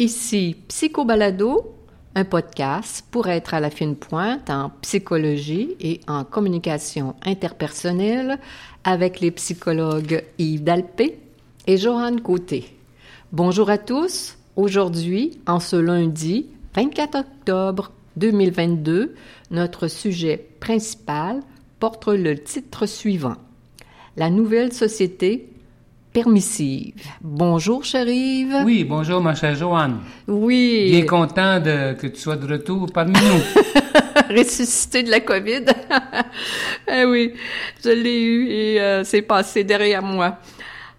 Ici Psychobalado, un podcast pour être à la fine pointe en psychologie et en communication interpersonnelle avec les psychologues Yves Dalpé et Joanne Côté. Bonjour à tous. Aujourd'hui, en ce lundi 24 octobre 2022, notre sujet principal porte le titre suivant La nouvelle société permissive. Bonjour, chère Oui, bonjour, ma chère Joanne. Oui. Bien content de, que tu sois de retour parmi nous. Ressuscité de la COVID. eh oui, je l'ai eu et euh, c'est passé derrière moi.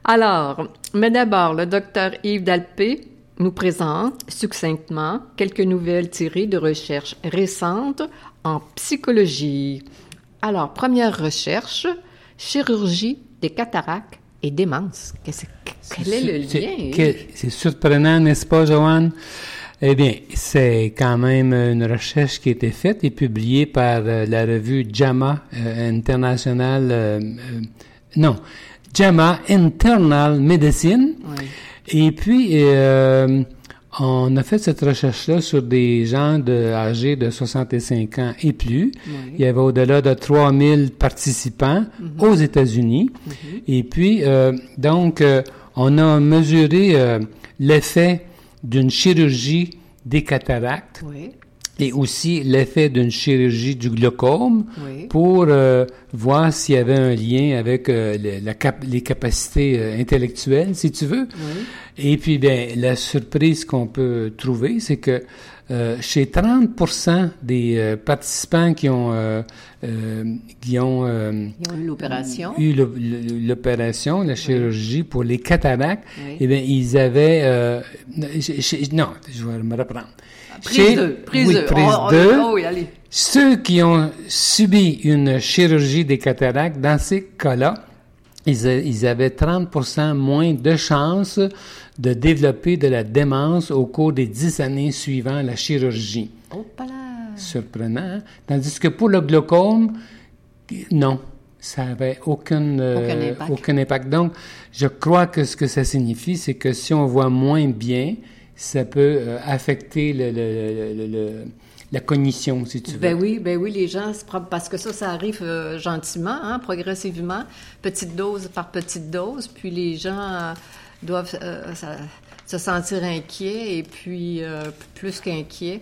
Alors, mais d'abord, le docteur Yves Dalpé nous présente succinctement quelques nouvelles tirées de recherches récentes en psychologie. Alors, première recherche, chirurgie des cataractes et démence. quel est, le lien? C'est surprenant, n'est-ce pas, Joanne? Eh bien, c'est quand même une recherche qui a été faite et publiée par euh, la revue JAMA euh, International, euh, non, JAMA Internal Medicine. Et puis, on a fait cette recherche-là sur des gens de, âgés de 65 ans et plus. Il y avait au-delà de 3000 participants mhm. aux États-Unis. Mhm. Et puis, euh, donc, euh, on a mesuré euh, l'effet d'une chirurgie des cataractes et aussi l'effet d'une chirurgie du glaucome pour voir s'il y avait un lien avec les capacités intellectuelles, si tu veux. Et puis, bien, la surprise qu'on peut trouver, c'est que euh, chez 30% des euh, participants qui ont euh, euh qui ont, eu l'opération, eu l'opération, la chirurgie pour les cataractes, eh bien, ils avaient non, je vais me reprendre. Prise 2, prise 2. Prise oh, oui, allez. Ceux qui ont subi une chirurgie des cataractes, dans ces cas-là, ils, ils, avaient 30% moins de chances de développer de la démence au cours des dix années suivant la chirurgie. Oh, Surprenant. Hein? Tandis que pour le glaucome, non, ça n'avait aucun, euh, aucun, impact. Donc, je crois que ce que ça signifie, c'est que si on voit moins bien, ça peut euh, affecter le, le, le, la cognition, si tu veux. Ben oui, ben oui, les gens, parce que ça, ça arrive euh, gentiment, hein, progressivement, petite dose par petite dose, puis les gens doivent euh, se sentir inquiets et puis plus qu'inquiets.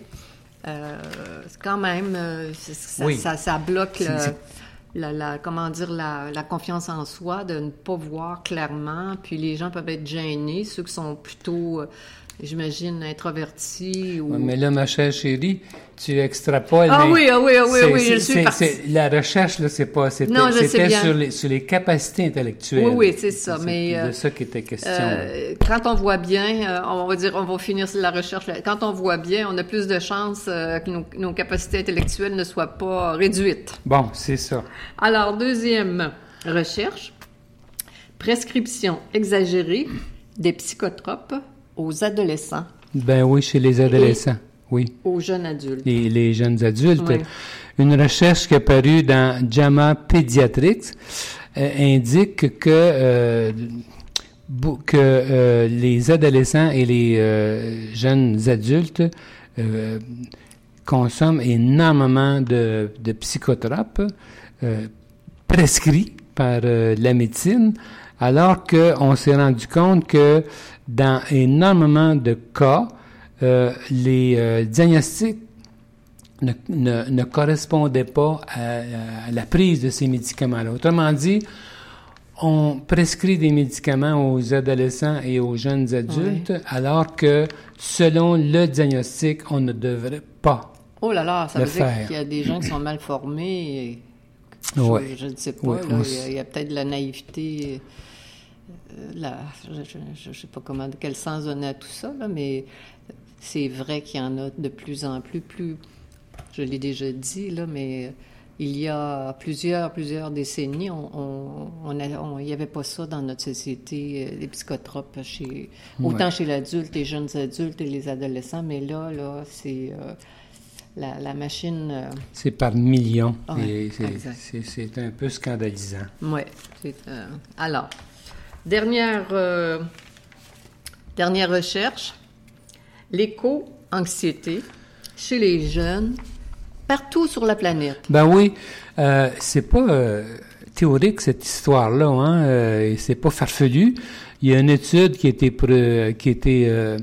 Quand même, ça, ça, bloque la, comment dire, la, la, confiance en soi, de ne pas voir clairement. Puis les gens peuvent être gênés, ceux qui sont plutôt j'imagine, introverti ou... mais là, ma chère chérie, tu extrapoles. Ah oui, ah oui, ah oui, oui, je suis La recherche, là, c'est pas... C'était sur les, sur les capacités intellectuelles. Oui, oui, c'est ça, mais... de ça qui était question. Euh, quand on voit bien, euh, on va dire, on va finir la recherche, quand on voit bien, on a plus de chances euh, que nos, nos, capacités intellectuelles ne soient pas réduites. Bon, c'est ça. Alors, deuxième recherche, prescription exagérée des psychotropes aux adolescents. Ben oui, chez les adolescents, oui. Aux jeunes adultes. Les, les jeunes adultes. Une recherche qui est parue dans JAMA Pediatrics euh, indique que euh, que euh, les adolescents et les jeunes adultes consomment énormément de, de psychotropes prescrits par la médecine, alors qu'on s'est rendu compte que dans énormément de cas, euh, les euh, diagnostics ne, ne, ne, correspondaient pas à, la prise de ces médicaments-là. Autrement dit, on prescrit des médicaments aux adolescents et aux jeunes adultes, alors que selon le diagnostic, on ne devrait pas. Oh là là, ça veut dire qu'il y a des gens qui sont mal formés. Je, je, ne sais pas. il y a, a peut-être de la naïveté euh, je ne sais pas comment, quel sens donner à tout ça, mais c'est vrai qu'il y en a de plus en plus, plus, je l'ai déjà dit, là, mais il y a plusieurs, plusieurs décennies, on, il n'y avait pas ça dans notre société, euh, les psychotropes, chez, autant chez l'adulte, les jeunes adultes et les adolescents, mais là, là, c'est... Euh, la, la machine. euh, C'est par millions. Ouais, c'est- un peu scandalisant. C'est, euh, alors, dernière, euh, dernière recherche. L'éco-anxiété chez les jeunes partout sur la planète. Ben oui, c'est pas théorique cette histoire-là, hein, c'est pas farfelu. Il y a une étude qui a été, qui a été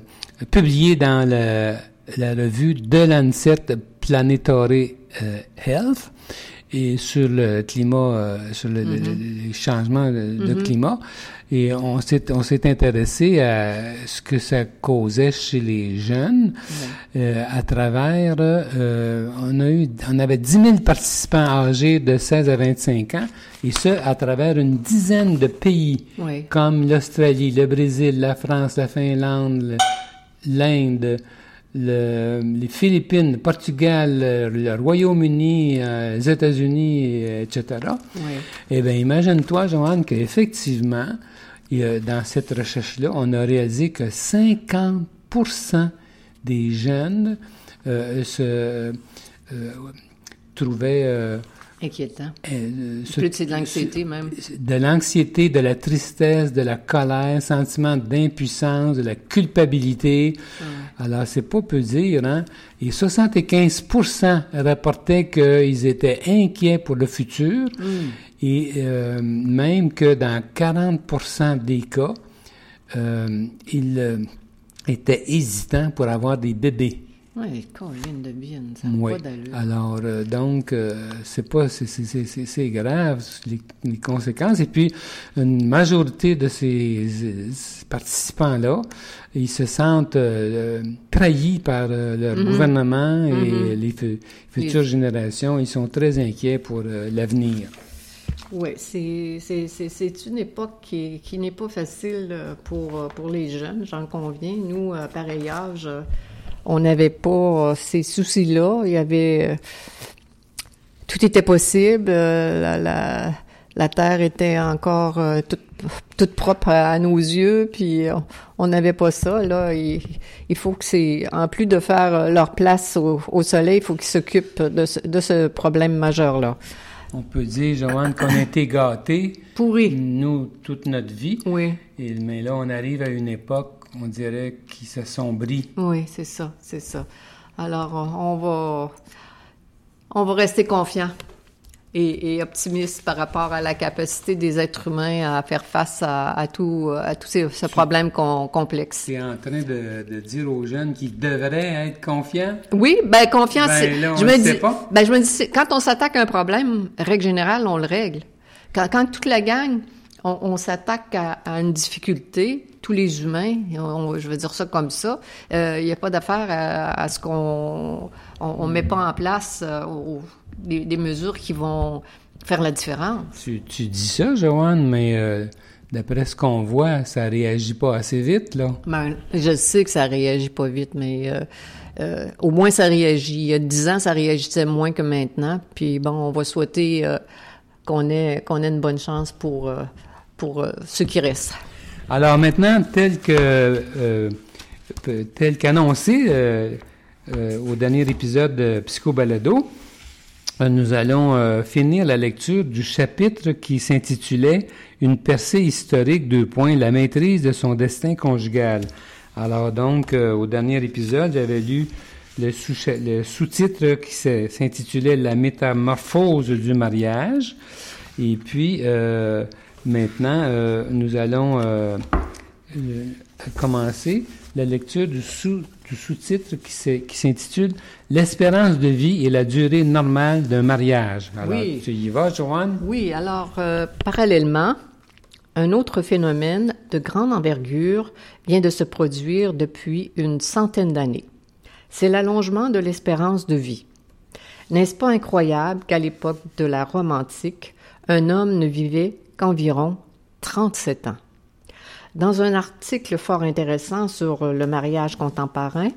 publiée dans la, la revue de Lancet Planetary euh, Health et sur le climat, euh, sur le, les changements de, de climat. Et on s'est, on s'est intéressé à ce que ça causait chez les jeunes. Euh, à travers, euh, on a eu, on avait 10 000 participants âgés de 16 à 25 ans, et ce, à travers une dizaine de pays, comme l'Australie, le Brésil, la France, la Finlande, l'Inde, le- les Philippines, le Portugal, le, Royaume-Uni, euh, les États-Unis, euh, etc. Oui. Eh bien, imagine-toi, Joanne, qu'effectivement, dans cette recherche-là, on a réalisé que 50% des jeunes euh, se euh, trouvaient euh, Inquiétant. euh, Plus de c'est de l'anxiété même. de l'anxiété, de la tristesse, de la colère, sentiment d'impuissance, de la culpabilité. Alors, c'est pas peu dire, hein. Et 75% rapportaient qu'ils étaient inquiets pour le futur et euh, même que dans 40% des cas, euh, ils étaient hésitants pour avoir des bébés. Oui, colline de bien, ça n'a Oui. pas d'allure. Alors, euh, donc, euh, c'est pas, c'est, grave, les, les conséquences. Et puis, une majorité de ces, ces participants-là, ils se sentent euh, trahis par leur Mhm. gouvernement et Mhm. les fu- futures générations. Ils sont très inquiets pour l'avenir. Oui, c'est, c'est, c'est, c'est une époque qui, qui n'est pas facile pour, pour les jeunes, j'en conviens. Nous, à pareil âge, on n'avait pas euh, ces soucis-là. Il y avait... euh, tout était possible. euh, La, la, la terre était encore toute, toute propre à, nos yeux, puis on n'avait pas ça. Là, il, il faut que c'est... En plus de faire leur place au, au soleil, il faut qu'ils s'occupent de ce, de ce problème majeur-là. On peut dire, Joanne, qu'on a été gâtés, Pourri. nous, toute notre vie. Oui. Et, mais là, on arrive à une époque, on dirait, qui s'assombrit. Oui, c'est ça, c'est ça. Alors, on va, on va rester confiant et, et optimiste par rapport à la capacité des êtres humains à faire face à, à tout, à tout ces, ce problème com- complexe. C'est en train de, de dire aux jeunes qu'ils devraient être confiants? Oui, ben confiance. Ben, là, on je me dis, pas. ben je me dis, quand on s'attaque à un problème, règle générale, on le règle. Quand, quand toute la gang, on, on s'attaque à, à une difficulté, tous les humains, on- je veux dire ça comme ça, euh, il n'y a pas d'affaire à, à ce qu'on on, met pas en place euh, des, des mesures qui vont faire la différence. Tu, tu dis ça, Joanne, mais euh, d'après ce qu'on voit, ça réagit pas assez vite, là. Ben, je sais que ça réagit pas vite, mais euh, euh, au moins ça réagit. Il y a dix ans, ça réagissait moins que maintenant. Puis bon, on va souhaiter euh, qu'on ait qu'on ait une bonne chance pour euh, pour euh, ceux qui restent. Alors maintenant, tel que euh, pe- tel qu'annoncé euh, euh, au dernier épisode de Psycho Balado, euh, nous allons euh, finir la lecture du chapitre qui s'intitulait Une percée historique, deux points, la maîtrise de son destin conjugal. Alors donc, euh, au dernier épisode, j'avais lu le sous- le sous-titre qui s'intitulait La métamorphose du mariage. Et puis, euh, maintenant, euh, nous allons euh, euh, commencer la lecture du sous- du sous-titre qui s'intitule L'espérance de vie et la durée normale d'un mariage. Alors, Oui. tu y vas, Joanne? Oui, alors parallèlement, un autre phénomène de grande envergure vient de se produire depuis une centaine d'années. C'est l'allongement de l'espérance de vie. N'est-ce pas incroyable qu'à l'époque de la Rome antique, un homme ne vivait qu'environ 37 ans? Dans un article fort intéressant sur le mariage contemporain,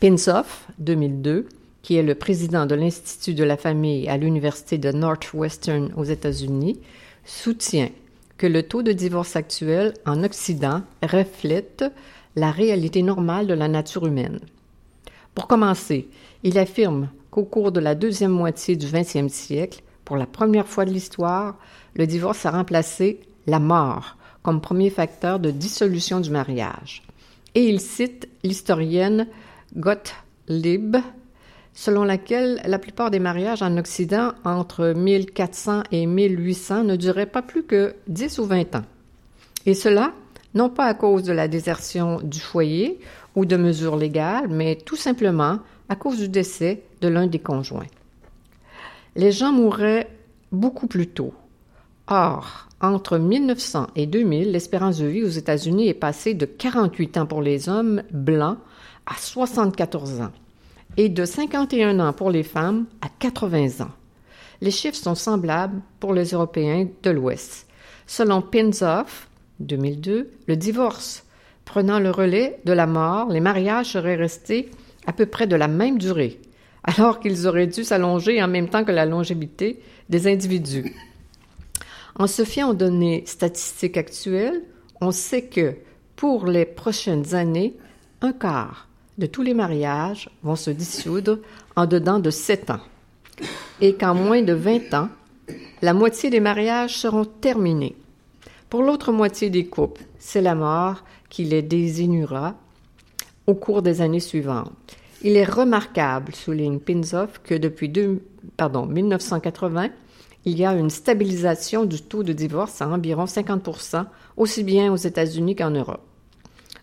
Pinsoff, 2002, qui est le président de l'Institut de la famille à l'Université de Northwestern aux États-Unis, soutient que le taux de divorce actuel en Occident reflète la réalité normale de la nature humaine. Pour commencer, Il affirme qu'au cours de la deuxième moitié du XXe siècle, pour la première fois de l'histoire, le divorce a remplacé la mort comme premier facteur de dissolution du mariage. Et il cite l'historienne Gottlieb, selon laquelle la plupart des mariages en Occident entre 1400 et 1800 ne duraient pas plus que 10 ou 20 ans. Et cela, non pas à cause de la désertion du foyer ou de mesures légales, mais tout simplement à cause du décès de l'un des conjoints. Les gens mouraient beaucoup plus tôt. Or, entre 1900 et 2000, l'espérance de vie aux États-Unis est passée de 48 ans pour les hommes blancs à 74 ans et de 51 ans pour les femmes à 80 ans. Les chiffres sont semblables pour les Européens de l'Ouest. Selon Pinzoff, 2002, le divorce prenant le relais de la mort, les mariages seraient restés à peu près de la même durée, alors qu'ils auraient dû s'allonger en même temps que la longévité des individus. En se fiant aux données statistiques actuelles, on sait que pour les prochaines années, un quart de tous les mariages vont se dissoudre en dedans de sept ans et qu'en moins de 20 ans, la moitié des mariages seront terminés. Pour l'autre moitié des couples, c'est la mort qui les désignera au cours des années suivantes. Il est remarquable, souligne Pinzoff, que depuis deux, pardon, 1980, il y a une stabilisation du taux de divorce à environ 50% aussi bien aux États-Unis qu'en Europe.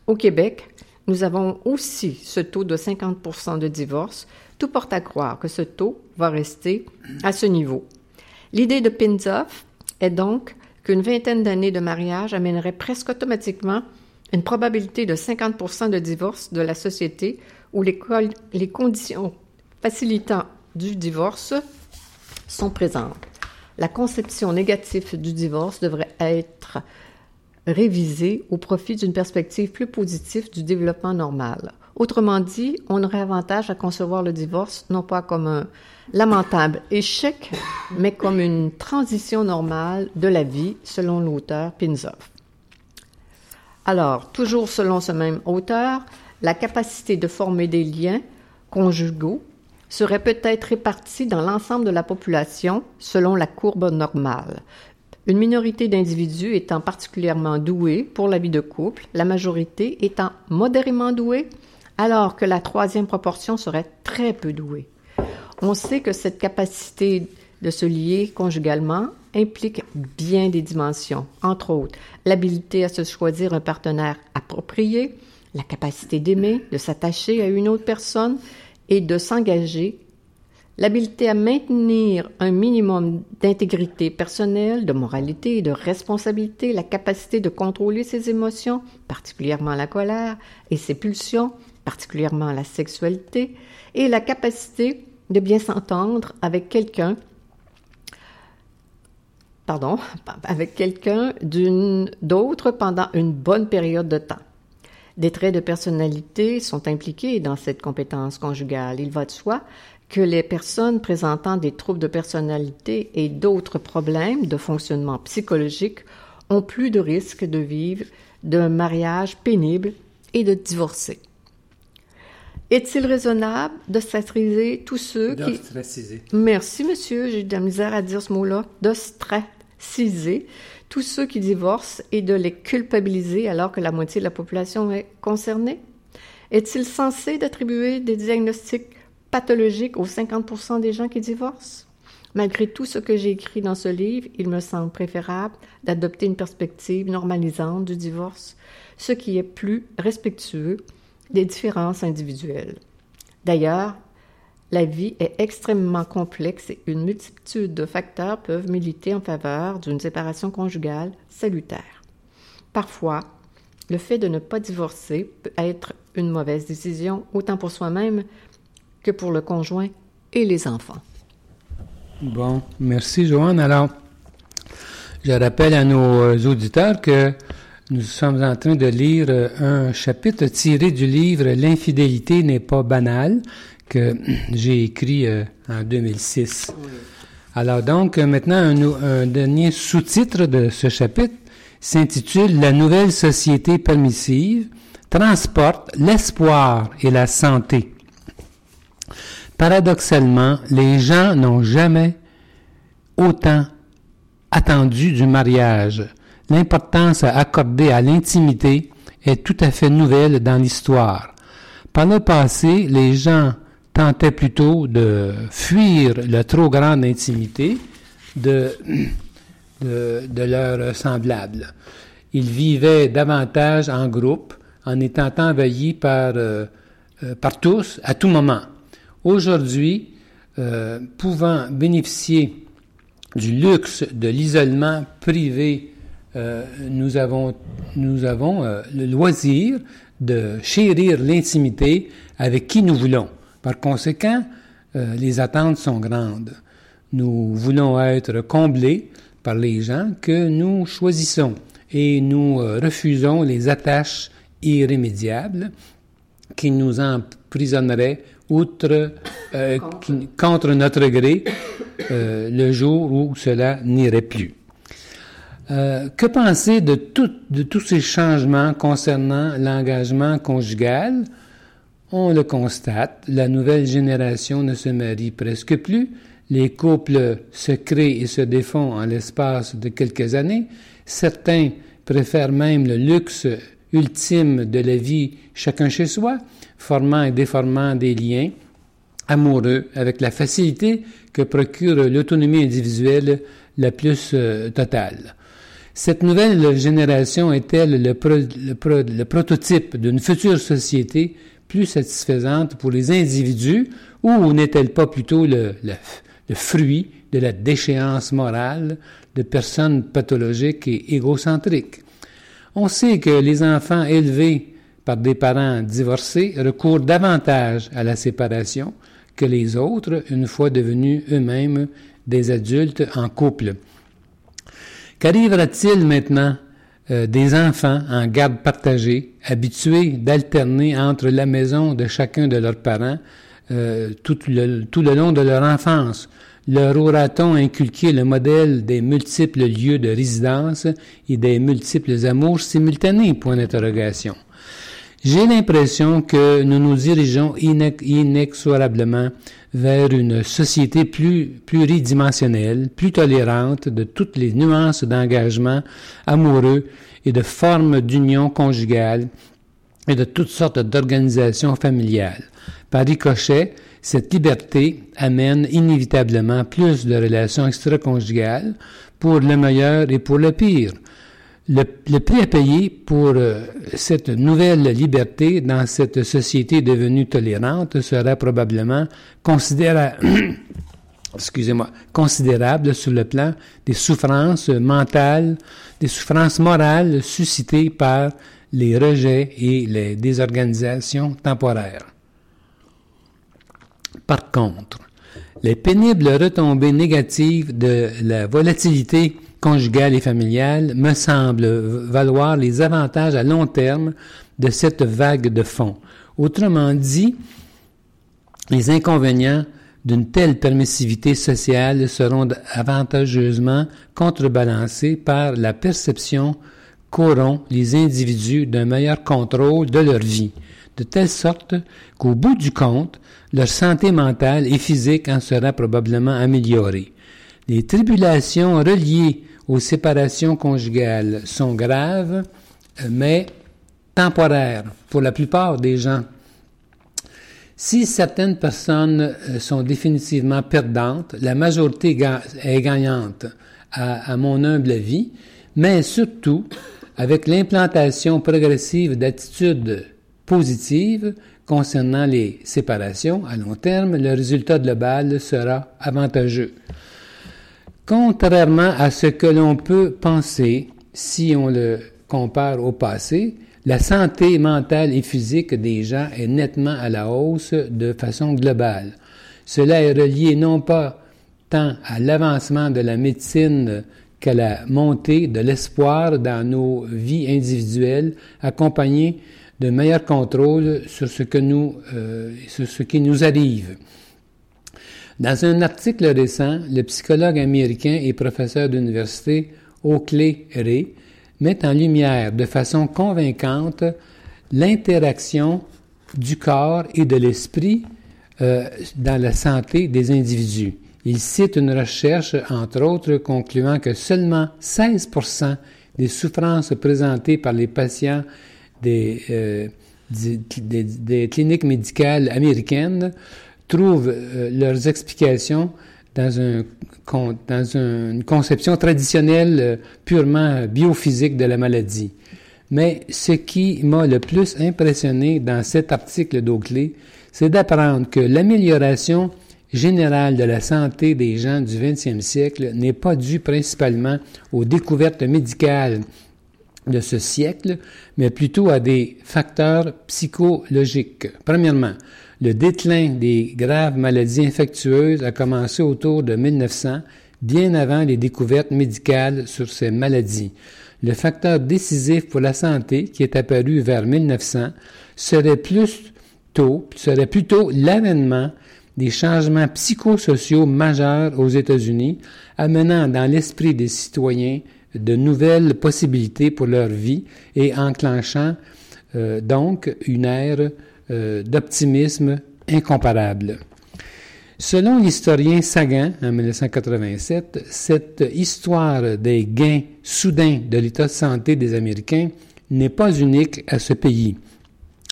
Au Québec, nous avons aussi ce taux de 50 de divorce. Tout porte à croire que ce taux va rester à ce niveau. L'idée de Pinzoff est donc qu'une vingtaine d'années de mariage amènerait presque automatiquement une probabilité de 50% de divorce de la société où les, les conditions facilitant du divorce sont présentes. La conception négative du divorce devrait être révisée au profit d'une perspective plus positive du développement normal. Autrement dit, on aurait avantage à concevoir le divorce non pas comme un lamentable échec, mais comme une transition normale de la vie, selon l'auteur Pinzoff. Alors, toujours selon ce même auteur, la capacité de former des liens conjugaux serait peut-être répartie dans l'ensemble de la population selon la courbe normale. Une minorité d'individus étant particulièrement doués pour la vie de couple, la majorité étant modérément douée, alors que la troisième proportion serait très peu douée. On sait que cette capacité de se lier conjugalement implique bien des dimensions, entre autres l'habilité à se choisir un partenaire approprié, la capacité d'aimer, de s'attacher à une autre personne et de s'engager, l'habileté à maintenir un minimum d'intégrité personnelle, de moralité et de responsabilité, la capacité de contrôler ses émotions, particulièrement la colère, et ses pulsions, particulièrement la sexualité, et la capacité de bien s'entendre avec quelqu'un pardon, avec quelqu'un d'autre pendant une bonne période de temps. Des traits de personnalité sont impliqués dans cette compétence conjugale. Il va de soi que les personnes présentant des troubles de personnalité et d'autres problèmes de fonctionnement psychologique ont plus de risques de vivre d'un mariage pénible et de divorcer. Est-il raisonnable d'ostraciser tous ceux qui... Merci, monsieur, j'ai de la misère à dire ce mot-là. D'ostraciser tous ceux qui divorcent et de les culpabiliser alors que la moitié de la population est concernée? Est-il censé d'attribuer des diagnostics pathologiques aux 50 des gens qui divorcent? Malgré tout ce que j'ai écrit dans ce livre, il me semble préférable d'adopter une perspective normalisante du divorce, ce qui est plus respectueux des différences individuelles. D'ailleurs, la vie est extrêmement complexe et une multitude de facteurs peuvent militer en faveur d'une séparation conjugale salutaire. Parfois, le fait de ne pas divorcer peut être une mauvaise décision, autant pour soi-même que pour le conjoint et les enfants. Bon, merci Joanne. Alors, je rappelle à nos auditeurs que nous sommes en train de lire euh, un chapitre tiré du livre L'infidélité n'est pas banale que j'ai écrit euh, en 2006. Alors donc, euh, maintenant, un, dernier sous-titre de ce chapitre s'intitule La nouvelle société permissive transporte l'espoir et la santé. Paradoxalement, les gens n'ont jamais autant attendu du mariage. L'importance à accorder à l'intimité est tout à fait nouvelle dans l'histoire. Par le passé, les gens tentaient plutôt de fuir la trop grande intimité de, de, leurs semblables. Ils vivaient davantage en groupe en étant envahis par, euh, euh, par tous à tout moment. Aujourd'hui, euh, pouvant bénéficier du luxe de l'isolement privé, nous avons, nous avons le loisir de chérir l'intimité avec qui nous voulons. Par conséquent, euh, les attentes sont grandes. Nous voulons être comblés par les gens que nous choisissons et nous refusons les attaches irrémédiables qui nous emprisonneraient outre, euh, contre notre gré euh, le jour où cela n'irait plus. Euh, que penser de, tout, de tous ces changements concernant l'engagement conjugal? On le constate, la nouvelle génération ne se marie presque plus, les couples se créent et se défont en l'espace de quelques années, certains préfèrent même le luxe ultime de la vie chacun chez soi, formant et déformant des liens amoureux avec la facilité que procure l'autonomie individuelle la plus euh, totale. Cette nouvelle génération est-elle le, pro, le, pro, le, prototype d'une future société plus satisfaisante pour les individus ou n'est-elle pas plutôt le, fruit de la déchéance morale de personnes pathologiques et égocentriques? On sait que les enfants élevés par des parents divorcés recourent davantage à la séparation que les autres une fois devenus eux-mêmes des adultes en couple. Qu'arrivera-t-il maintenant euh, des enfants en garde partagée, habitués d'alterner entre la maison de chacun de leurs parents euh, tout, le, tout, le, long de leur enfance? Leur aura-t-on inculqué le modèle des multiples lieux de résidence et des multiples amours simultanés? J'ai l'impression que nous nous dirigeons inexorablement vers une société plus pluridimensionnelle, plus tolérante de toutes les nuances d'engagement amoureux et de formes d'union conjugale et de toutes sortes d'organisations familiales. Par ricochet, cette liberté amène inévitablement plus de relations extraconjugales pour le meilleur et pour le pire. Le, prix à payer pour euh, cette nouvelle liberté dans cette société devenue tolérante sera probablement considérable sur le plan des souffrances mentales, des souffrances morales suscitées par les rejets et les désorganisations temporaires. Par contre, les pénibles retombées négatives de la volatilité conjugale et familiale me semblent valoir les avantages à long terme de cette vague de fonds. Autrement dit, les inconvénients d'une telle permissivité sociale seront avantageusement contrebalancés par la perception qu'auront les individus d'un meilleur contrôle de leur vie, de telle sorte qu'au bout du compte, leur santé mentale et physique en sera probablement améliorée. Les tribulations reliées aux séparations conjugales sont graves, mais temporaires pour la plupart des gens. Si certaines personnes sont définitivement perdantes, la majorité est gagnante, à, à mon humble avis, mais surtout avec l'implantation progressive d'attitudes positives concernant les séparations à long terme, le résultat global sera avantageux. Contrairement à ce que l'on peut penser si on le compare au passé, la santé mentale et physique des gens est nettement à la hausse de façon globale. Cela est relié non pas tant à l'avancement de la médecine qu'à la montée de l'espoir dans nos vies individuelles, accompagné de meilleur contrôle sur ce, que nous, euh, sur ce qui nous arrive. Dans un article récent, le psychologue américain et professeur d'université Oakley Ray met en lumière de façon convaincante l'interaction du corps et de l'esprit euh, dans la santé des individus. Il cite une recherche, entre autres, concluant que seulement 16% des souffrances présentées par les patients des, euh, des, des, cliniques médicales américaines trouvent euh, leurs explications dans, un, dans une conception traditionnelle euh, purement biophysique de la maladie. Mais ce qui m'a le plus impressionné dans cet article d'Oakley, c'est d'apprendre que l'amélioration générale de la santé des gens du 20e siècle n'est pas due principalement aux découvertes médicales de ce siècle, mais plutôt à des facteurs psychologiques. Premièrement, le déclin des graves maladies infectieuses a commencé autour de 1900, bien avant les découvertes médicales sur ces maladies. Le facteur décisif pour la santé, qui est apparu vers 1900, serait plus tôt, serait plutôt l'avènement des changements psychosociaux majeurs aux États-Unis, amenant dans l'esprit des citoyens de nouvelles possibilités pour leur vie et enclenchant euh, donc une ère euh, d'optimisme incomparable. Selon l'historien Sagan, en 1987, cette histoire des gains soudains de l'état de santé des Américains n'est pas unique à ce pays.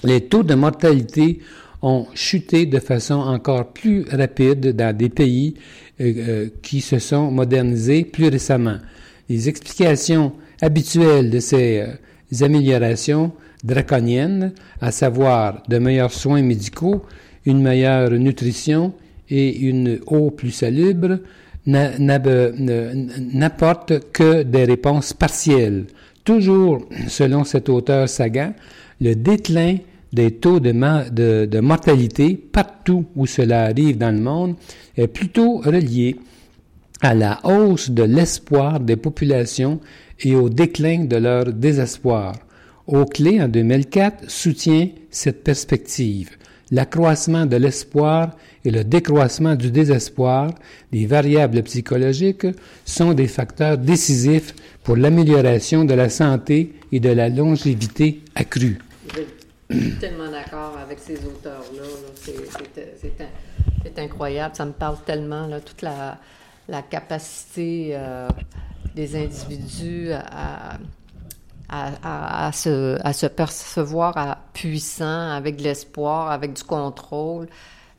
Les taux de mortalité ont chuté de façon encore plus rapide dans des pays euh, euh, qui se sont modernisés plus récemment. Les explications habituelles de ces améliorations draconiennes, à savoir de meilleurs soins médicaux, une meilleure nutrition et une eau plus salubre, n'apportent que des réponses partielles. Toujours, selon cet auteur Sagan, le déclin des taux de, mortalité partout où cela arrive dans le monde est plutôt relié à la hausse de l'espoir des populations et au déclin de leur désespoir. Oakley, en 2004, soutient cette perspective. L'accroissement de l'espoir et le décroissement du désespoir, des variables psychologiques, sont des facteurs décisifs pour l'amélioration de la santé et de la longévité accrue. Je suis tellement d'accord avec ces auteurs-là. C'est incroyable. Ça me parle tellement, là, toute la, capacité euh, des individus à, à, se, à, se, percevoir à puissant, avec de l'espoir, avec du contrôle.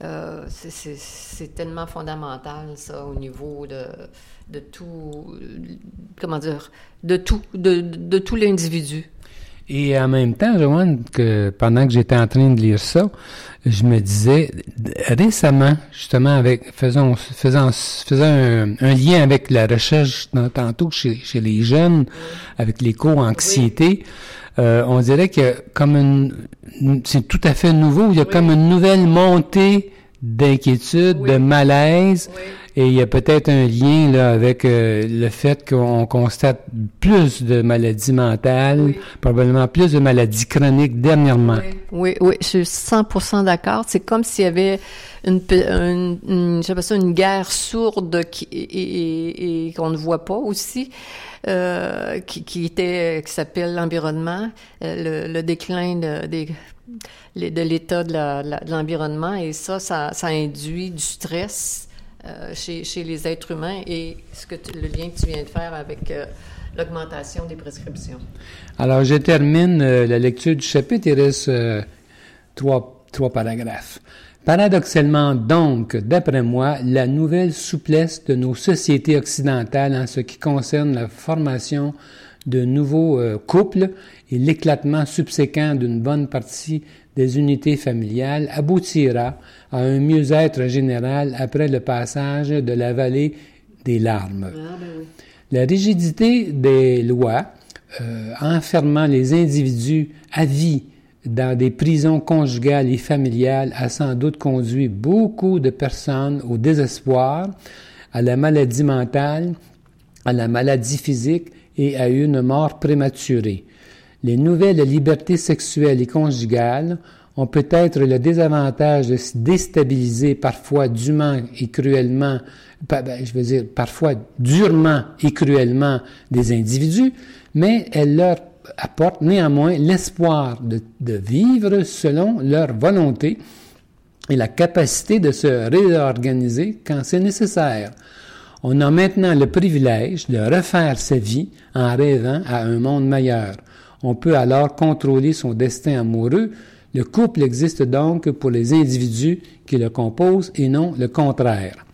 Euh, c'est tellement fondamental, ça, au niveau de, tout, comment dire, de tout, de tout l'individu. Et en même temps, Joanne, que pendant que j'étais en train de lire ça, je me disais, récemment, justement, avec faisant, faisant, faisant un, lien avec la recherche tantôt chez, chez les jeunes, avec l'éco-anxiété, euh, on dirait que comme une, c'est tout à fait nouveau, il y a comme une nouvelle montée d'inquiétude, de malaise, et il y a peut-être un lien là, avec euh, le fait qu'on constate plus de maladies mentales, probablement plus de maladies chroniques dernièrement. Oui, oui, je suis 100% d'accord. C'est comme s'il y avait une, une, une ça, une guerre sourde qui, et, et, qu'on ne voit pas aussi. Euh, qui, qui, était qui s'appelle l'environnement, euh, le, le, déclin de, des, de l'état de l'environnement et ça, ça, ça induit du stress euh, chez, les êtres humains et ce que le lien que tu viens de faire avec euh, l'augmentation des prescriptions. Alors, je termine euh, la lecture du chapitre. Il reste trois paragraphes. Paradoxalement donc, d'après moi, la nouvelle souplesse de nos sociétés occidentales en ce qui concerne la formation de nouveaux couples et l'éclatement subséquent d'une bonne partie des unités familiales aboutira à un mieux-être général après le passage de la vallée des larmes. Ah, ben la rigidité des lois euh, enfermant les individus à vie dans des prisons conjugales et familiales a sans doute conduit beaucoup de personnes au désespoir, à la maladie mentale, à la maladie physique et à une mort prématurée. Les nouvelles libertés sexuelles et conjugales ont peut-être le désavantage de se déstabiliser parfois dûment et cruellement, ben, je veux dire parfois durement et cruellement des individus, mais elles leur apportent néanmoins l'espoir de, de, vivre selon leur volonté et la capacité de se réorganiser quand c'est nécessaire. On a maintenant le privilège de refaire sa vie en rêvant à un monde meilleur. On peut alors contrôler son destin amoureux. Le couple existe donc pour les individus qui le composent et non le contraire.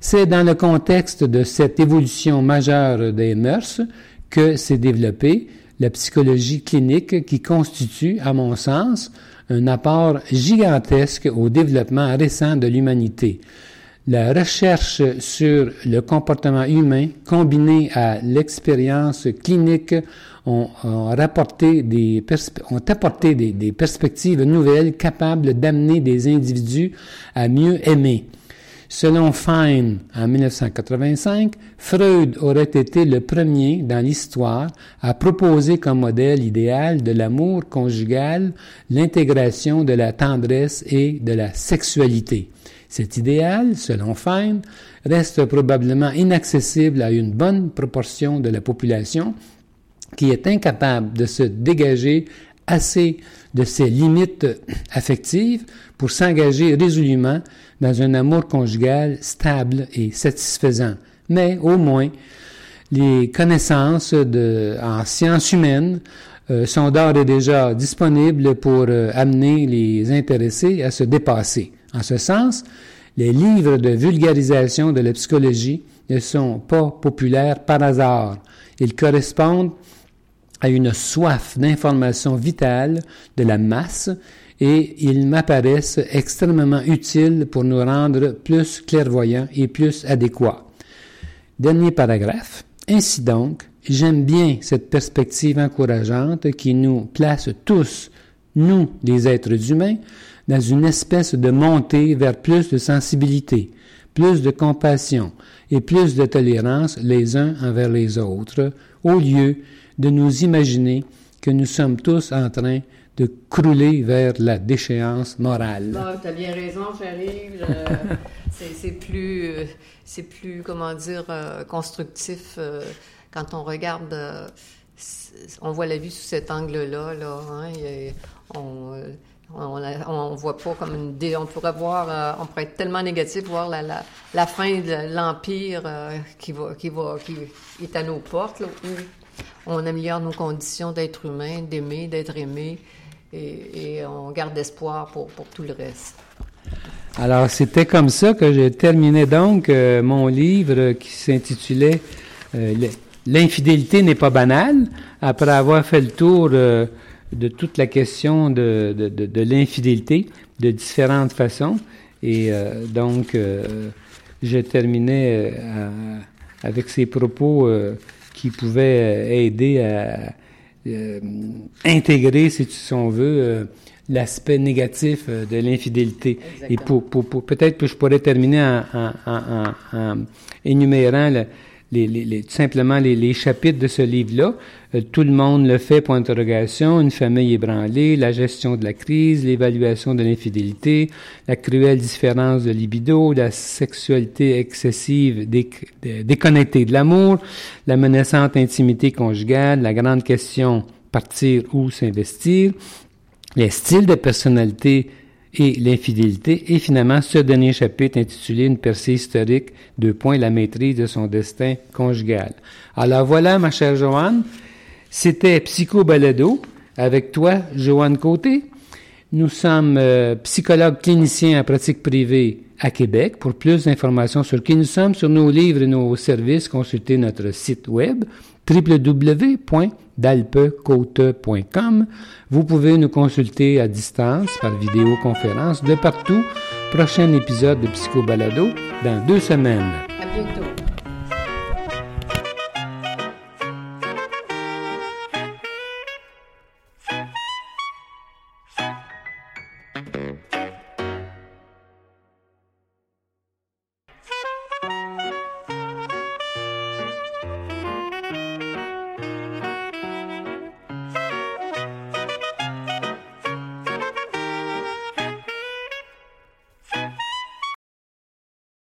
C'est dans le contexte de cette évolution majeure des mœurs que s'est développée la psychologie clinique qui constitue, à mon sens, un apport gigantesque au développement récent de l'humanité. La recherche sur le comportement humain combinée à l'expérience clinique ont, rapporté des ont apporté des, des perspectives nouvelles capables d'amener des individus à mieux aimer. Selon Fine, en 1985, Freud aurait été le premier dans l'histoire à proposer comme modèle idéal de l'amour conjugal l'intégration de la tendresse et de la sexualité. Cet idéal, selon Fine, reste probablement inaccessible à une bonne proportion de la population qui est incapable de se dégager assez de ses limites affectives pour s'engager résolument dans un amour conjugal stable et satisfaisant. Mais au moins, les connaissances en sciences humaines euh, sont d'ores et déjà disponibles pour euh, amener les intéressés à se dépasser. En ce sens, les livres de vulgarisation de la psychologie ne sont pas populaires par hasard. Ils correspondent à une soif d'information vitale de la masse et ils m'apparaissent extrêmement utiles pour nous rendre plus clairvoyants et plus adéquats. Dernier paragraphe. Ainsi donc, j'aime bien cette perspective encourageante qui nous place tous, nous, les êtres humains, dans une espèce de montée vers plus de sensibilité, plus de compassion et plus de tolérance les uns envers les autres, au lieu de nous imaginer que nous sommes tous en train de crouler vers la déchéance morale. Bon, tu as bien raison, chérie. c'est plus, c'est plus, comment dire, euh, constructif euh, quand on regarde, euh, on voit la vie sous cet angle-là. Là, hein, on, on, voit pas comme une idée. On pourrait voir, on pourrait être tellement négatif, voir la, la, la fin de l'empire qui va, qui va, qui est à nos portes, là, où on améliore nos conditions d'être humain, d'aimer, d'être aimé et, on garde espoir pour, pour, tout le reste. Alors, c'était comme ça que j'ai terminé donc euh, mon livre qui s'intitulait euh, L'infidélité n'est pas banale, après avoir fait le tour euh, de toute la question de, de, de, de l'infidélité de différentes façons. Et donc, j'ai terminé avec ces propos qui pouvaient aider à euh, intégrer, si, on veut, euh, l'aspect négatif euh, de l'infidélité. Et pour, pour, peut-être que je pourrais terminer en, en, en, énumérant les, les, tout simplement les, les, chapitres de ce livre-là. tout le monde le fait, point d'interrogation, une famille ébranlée, la gestion de la crise, l'évaluation de l'infidélité, la cruelle différence de libido, la sexualité excessive déconnectée de l'amour, la menaçante intimité conjugale, la grande question partir ou s'investir, les styles de personnalité et l'infidélité, et finalement ce dernier chapitre intitulé Une percée historique, deux points, la maîtrise de son destin conjugal. Alors voilà, ma chère Joanne, c'était Psycho Balado avec toi, Joanne Côté. Nous sommes euh, psychologues cliniciens en pratique privée à Québec. Pour plus d'informations sur qui nous sommes, sur nos livres et nos services, consultez notre site web www.dalpecote.com. Vous pouvez nous consulter à distance par vidéoconférence de partout. Prochain épisode de Psycho Balado dans deux semaines. À bientôt.